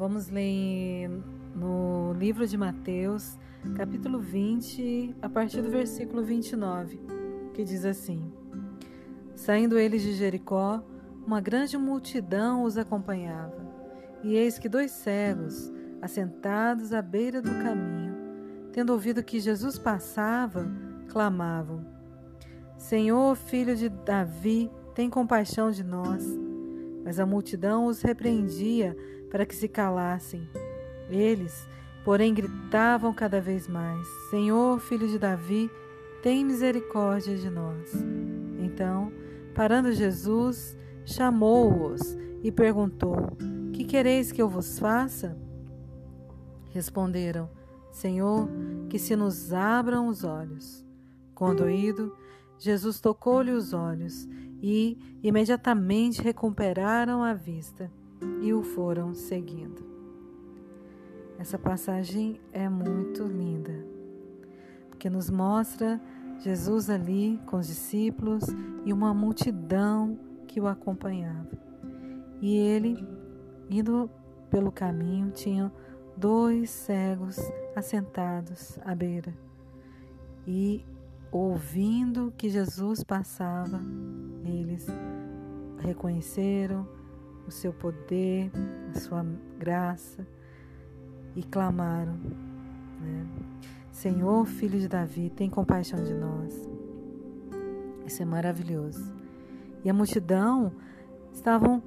Vamos ler no livro de Mateus, capítulo 20, a partir do versículo 29, que diz assim: Saindo eles de Jericó, uma grande multidão os acompanhava. E eis que dois cegos, assentados à beira do caminho, tendo ouvido que Jesus passava, clamavam: Senhor, filho de Davi, tem compaixão de nós. Mas a multidão os repreendia para que se calassem. Eles, porém, gritavam cada vez mais: Senhor, filho de Davi, tem misericórdia de nós. Então, parando Jesus, chamou-os e perguntou: Que quereis que eu vos faça? Responderam: Senhor, que se nos abram os olhos. Condoído, Jesus tocou-lhe os olhos e imediatamente recuperaram a vista e o foram seguindo. Essa passagem é muito linda, porque nos mostra Jesus ali com os discípulos e uma multidão que o acompanhava. E ele, indo pelo caminho, tinha dois cegos assentados à beira. E ouvindo que Jesus passava, eles reconheceram o seu poder, a sua graça e clamaram: né? Senhor, filho de Davi, tem compaixão de nós. Isso é maravilhoso. E a multidão estavam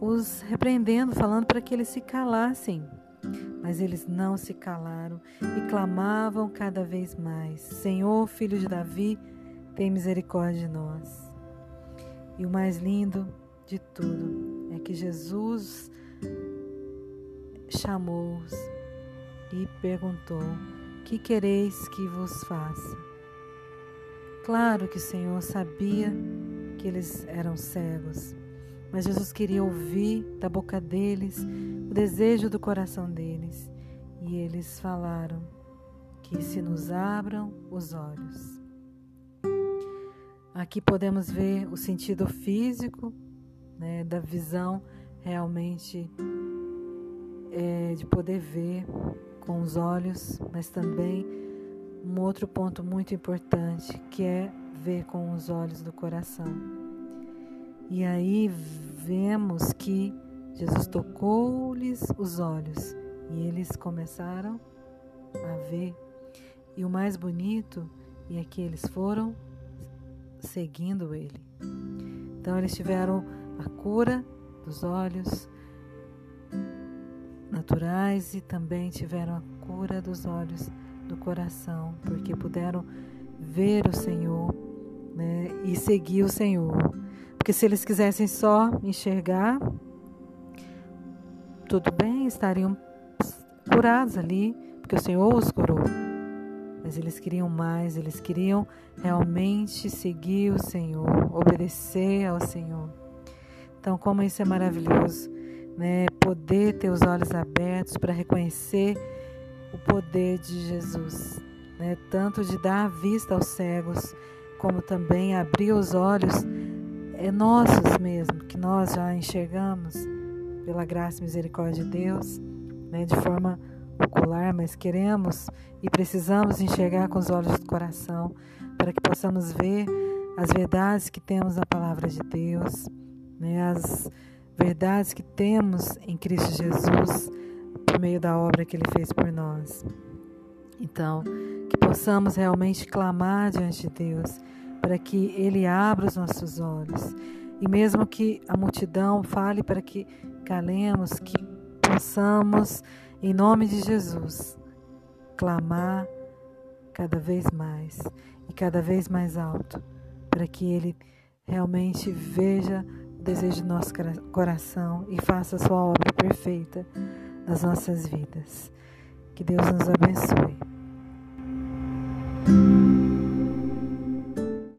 os repreendendo, falando para que eles se calassem. Mas eles não se calaram e clamavam cada vez mais: Senhor, filho de Davi, tem misericórdia de nós. E o mais lindo de tudo é que Jesus chamou-os e perguntou: Que quereis que vos faça? Claro que o Senhor sabia que eles eram cegos, mas Jesus queria ouvir da boca deles o desejo do coração deles. E eles falaram: Que se nos abram os olhos. Aqui podemos ver o sentido físico né, da visão realmente é, de poder ver com os olhos, mas também um outro ponto muito importante que é ver com os olhos do coração. E aí vemos que Jesus tocou-lhes os olhos e eles começaram a ver. E o mais bonito é que eles foram seguindo ele. Então eles tiveram a cura dos olhos, naturais e também tiveram a cura dos olhos do coração, porque puderam ver o Senhor né, e seguir o Senhor. Porque se eles quisessem só enxergar, tudo bem, estariam curados ali, porque o Senhor os curou. Mas eles queriam mais, eles queriam realmente seguir o Senhor, obedecer ao Senhor. Então, como isso é maravilhoso né, poder ter os olhos abertos para reconhecer o poder de Jesus, né, tanto de dar vista aos cegos, como também abrir os olhos é nossos mesmo, que nós já enxergamos pela graça e misericórdia de Deus, né, de forma ocular, mas queremos e precisamos enxergar com os olhos do coração, para que possamos ver as verdades que temos na palavra de Deus, né, as verdades que temos em Cristo Jesus por meio da obra que Ele fez por nós. Então, que possamos realmente clamar diante de Deus para que Ele abra os nossos olhos. E mesmo que a multidão fale para que calemos, que possamos, em nome de Jesus, clamar cada vez mais e cada vez mais alto, para que Ele realmente veja desejo do nosso coração e faça a sua obra perfeita nas nossas vidas. Que Deus nos abençoe.